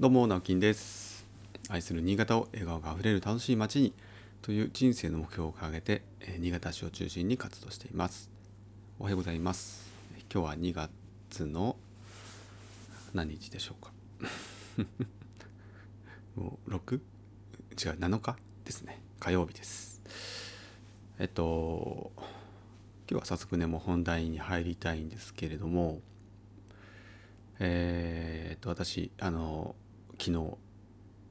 どうも直樹です。愛する新潟を笑顔があふれる楽しい街にという人生の目標を掲げてえ新潟市を中心に活動しています。おはようございます。今日は2月の何日でしょうか？もう 6? 違う7日ですね。火曜日です。えっと今日は早速ねもう本題に入りたいんですけれどもえー、っと私あの昨日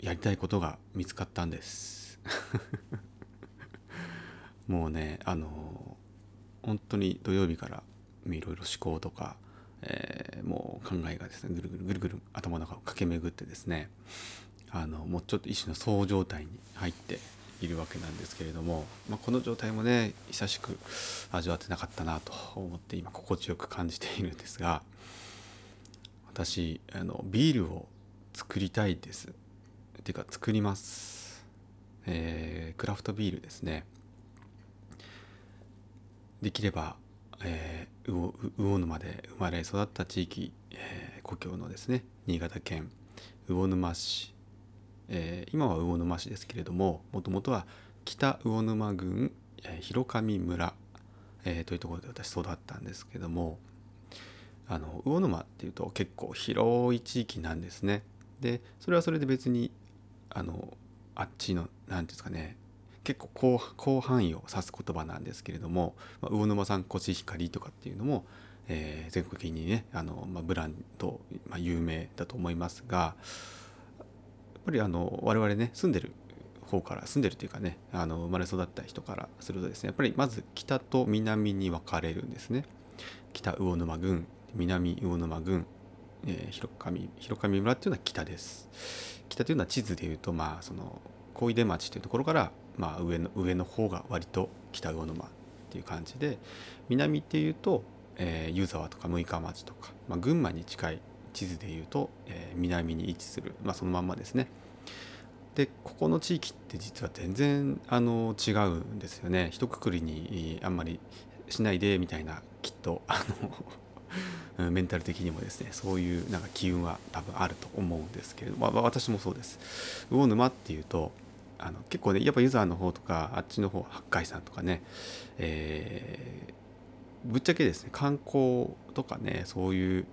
やりたいことが見つかったんです。もうねあの本当に土曜日からいろいろ思考とか、えーもう考えがですねぐるぐるぐるぐる頭の中を駆け巡ってですねあのもうちょっと一種のそう状態に入っているわけなんですけれども、まあ、この状態もね久しく味わってなかったなと思って今心地よく感じているんですが私あのビールを作りたいです。ていうか作ります、えークラフトビールですね。できれば、えー魚魚沼で生まれ育った地域、えー故郷のですね新潟県魚沼市、えー今は魚沼市ですけれどももともとは北魚沼郡、えー広上村、えーというところで私育ったんですけどもあの魚沼っていうと結構広い地域なんですね。でそれはそれで別にあのあっちの何ていうんですかね結構広範囲を指す言葉なんですけれども、まあ、魚沼産コシヒカリとかっていうのも、えー全国的にねあの、まあ、ブランド、まあ、有名だと思いますがやっぱりあの我々ね住んでる方から住んでるっていうかねあの生まれ育った人からするとですねやっぱりまず北と南に分かれるんですね。北魚沼郡南魚沼郡、えー広上広上村っていうのは北です。北というのは地図でいうとまあその小出町というところから、まあ、上の上の方が割と北魚沼っていう感じで南っていうと、えー湯沢とか六日町とか、まあ、群馬に近い地図でいうと、えー南に位置する、まあ、そのまんまですね。でここの地域って実は全然あの違うんですよね。一括りにあんまりしないでみたいなきっとあのメンタル的にもですねそういうなんか機運は多分あると思うんですけれども、まあ、私もそうです。魚沼っていうとあの結構ねやっぱ湯沢の方とかあっちの方八海山とかね、えーぶっちゃけですね観光とかねそういう、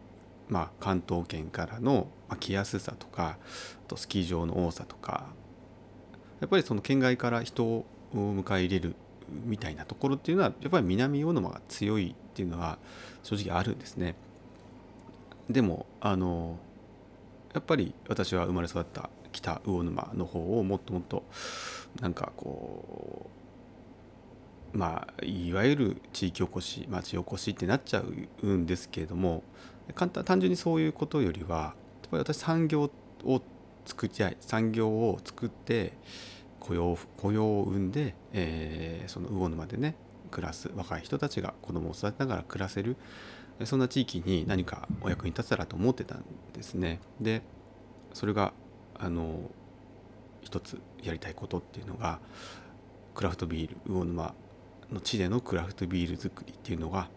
まあ、関東圏からの、ま、来やすさとかあとスキー場の多さとかやっぱりその県外から人を迎え入れるみたいなところっていうのはやっぱり南魚沼が強いっていうのは正直あるんですね。でもあのやっぱり私は生まれ育った北魚沼の方をもっともっとなんかこうまあいわゆる地域おこし町おこしってなっちゃうんですけれども簡単単純にそういうことよりはやっぱり私産業を作りたい産業を作って雇用雇用を生んで、えーその魚沼でね暮らす若い人たちが子供を育てながら暮らせるそんな地域に何かお役に立てたらと思ってたんですね。でそれがあの一つやりたいことっていうのがクラフトビール魚沼の地でのクラフトビール作りっていうのが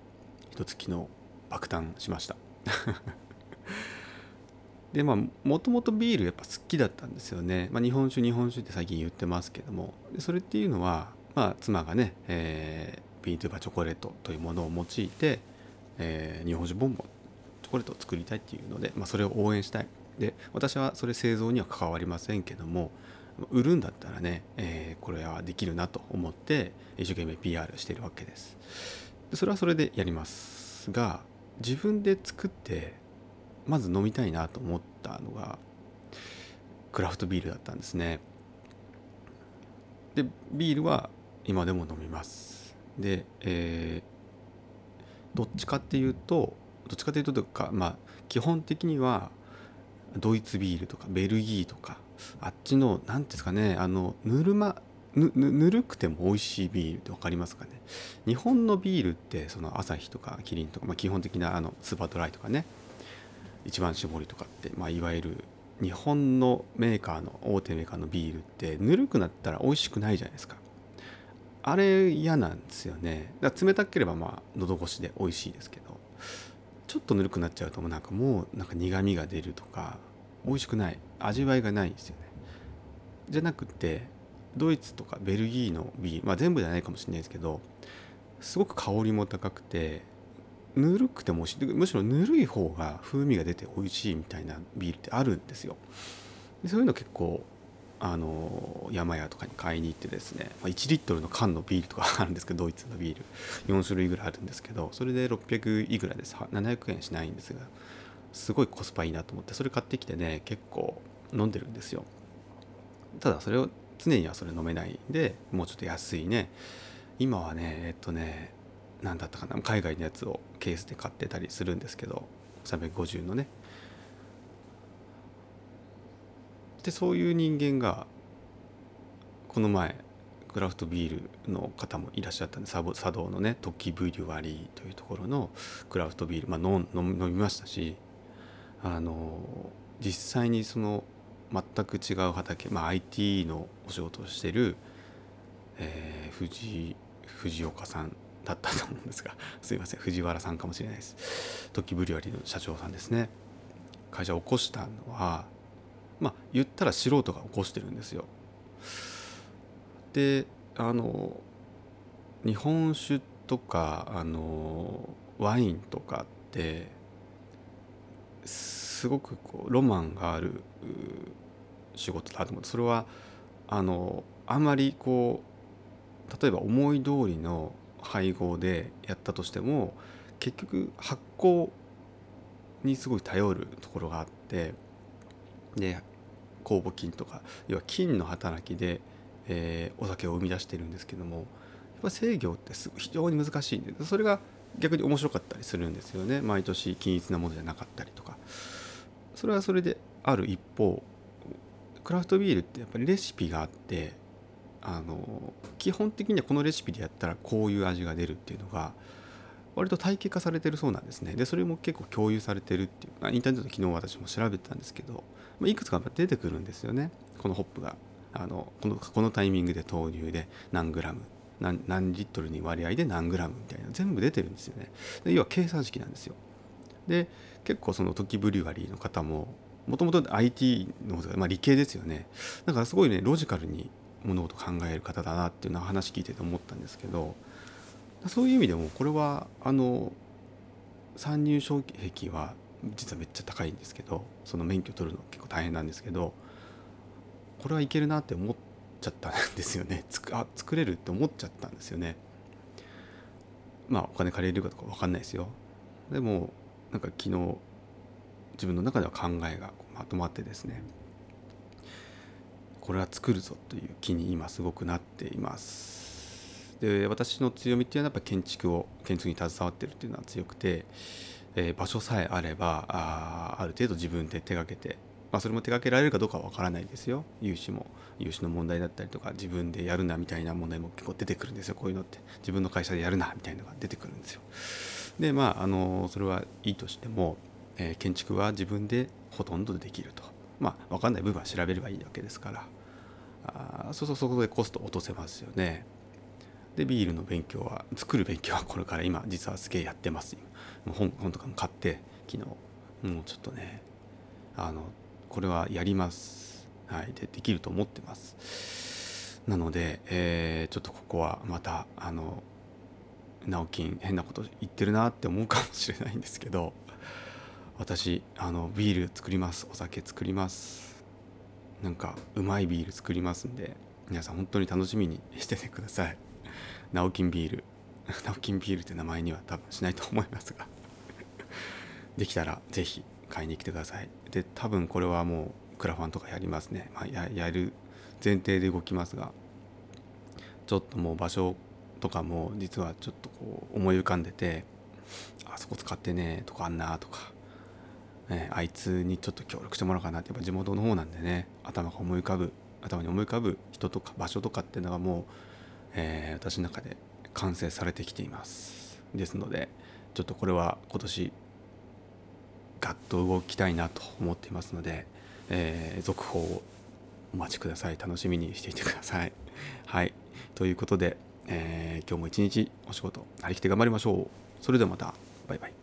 一つ昨日爆誕しました。でまあもともとビールやっぱ好きだったんですよね、まあ、日本酒日本酒って最近言ってますけども。それっていうのは、まあ、妻がね、えー、ビートゥーバーチョコレートというものを用いて、えー日本酒ボンボンチョコレートを作りたいっていうので、まあ、それを応援したい。で私はそれ製造には関わりませんけども売るんだったらね、えーこれはできるなと思って一生懸命 PR してるわけです。でそれはそれでやりますが自分で作ってまず飲みたいなと思ったのがクラフトビールだったんですね。でビールは今でも飲みます。で、えーどっちかっていうとどっちかというとというかまあ基本的にはドイツビールとかベルギーとかあっちの何ていうんですかねあのぬるまぬぬるくても美味しいビールって分かりますかね？日本のビールってそのアサヒとかキリンとか、まあ、基本的なあのスーパードライとかね。一番搾りとかって、まあ、いわゆる日本のメーカーの大手メーカーのビールってぬるくなったら美味しくないじゃないですか。あれ嫌なんですよね。だ冷たければまあ喉越しで美味しいですけどちょっとぬるくなっちゃうともうなんかもうなんか苦みが出るとか美味しくない。味わいがないんですよね。じゃなくてドイツとかベルギーのビール、まあ、全部じゃないかもしれないですけどすごく香りも高くてぬるくてもむしろぬるい方が風味が出て美味しいみたいなビールってあるんですよ。でそういうの結構あの山屋とかに買いに行ってですね、1リットルの缶のビールとかあるんですけどドイツのビール4種類ぐらいあるんですけどそれで600いくらです。700円しないんですがすごいコスパいいなと思ってそれ買ってきてね結構飲んでるんですよ。ただそれを常にはそれ飲めないんでもうちょっと安いね。今はねえっとね何だったかな海外のやつをケースで買ってたりするんですけど350のね。でそういう人間がこの前クラフトビールの方もいらっしゃったんで茶道のねトッキーブリュワリーというところのクラフトビール、まあ、飲飲みましたしあの実際にその全く違う畑、まあ、IT のお仕事をしてる、えー、藤藤岡さんだったと思うんですが すいません藤原さんかもしれないです。トキブリュワリーの社長さんですね。会社を起こしたのはまあ言ったら素人が起こしてるんですよ。であの日本酒とかあのワインとかってすごくこうロマンがある仕事だと思ってそれはあのあまりこう例えば思い通りの配合でやったとしても結局発酵にすごい頼るところがあってで酵母菌とか要は菌の働きで、えー、お酒を生み出してるんですけどもやっぱ制御ってす非常に難しいんでそれが逆に面白かったりするんですよね。毎年均一なものじゃなかったりとか。それはそれである一方クラフトビールってやっぱりレシピがあってあの基本的にはこのレシピでやったらこういう味が出るっていうのが割と体系化されてるそうなんですね。でそれも結構共有されてるっていう。インターネットで昨日私も調べてたんですけど、まあ、いくつか出てくるんですよね。このホップが。あのこのこのタイミングで投入で何グラム。何何リットルに割合で何グラムみたいな。全部出てるんですよね。で要は計算式なんですよ。で結構その時ブリュワリーの方ももともと IT の、まあ、理系ですよね。だからすごいねロジカルに物事を考える方だなっていうのは話聞いてて思ったんですけどそういう意味でもこれはあの参入障壁は実はめっちゃ高いんですけどその免許取るの結構大変なんですけどこれはいけるなって思っちゃったんですよね。つくあ作れるって思っちゃったんですよね。まあお金借りれるかとか分かんないですよ。でもなんか昨日自分の中では考えがまとまってですねこれは作るぞという気に今すごくなっています。で私の強みっていうのはやっぱ建築を建築に携わってるっていうのは強くて、えー、場所さえあればあある程度自分で手がけて、まあ、それも手がけられるかどうかは分からないですよ。融資も融資の問題だったりとか自分でやるなみたいな問題も結構出てくるんですよ。こういうのって。自分の会社でやるなみたいなのが出てくるんですよ。でまああのそれはいいとしても、えー、建築は自分でほとんどできると。まあ分かんない部分は調べればいいわけですから。あそうそうそこでコスト落とせますよね。でビールの勉強は作る勉強はこれから今実はすげえやってますもう本本とかも買って昨日もうちょっとねあのこれはやります。はいでできると思ってます。なので、えー、ちょっとここはまたあの直金変なこと言ってるなって思うかもしれないんですけど私あのビール作ります。お酒作ります。なんかうまいビール作りますんで皆さん本当に楽しみにしててください。ナオキンビール。ナオキンビールって名前には多分しないと思いますが。できたら是非買いに来てください。で多分これはもうクラファンとかやりますね、まあ、ややる前提で動きますが。ちょっともう場所とかも実はちょっとこう思い浮かんでてあそこ使ってねとかあんなとか、ね、あいつにちょっと協力してもらおうかなってやっぱ地元の方なんでね頭が思い浮かぶ頭に思い浮かぶ人とか場所とかっていうのがもうえー、私の中で完成されてきています。ですのでちょっとこれは今年ガッと動きたいなと思っていますので、えー、続報をお待ちください。楽しみにしていてください。はい。ということで、えー、今日も一日お仕事張り切って頑張りましょう。それではまた。バイバイ。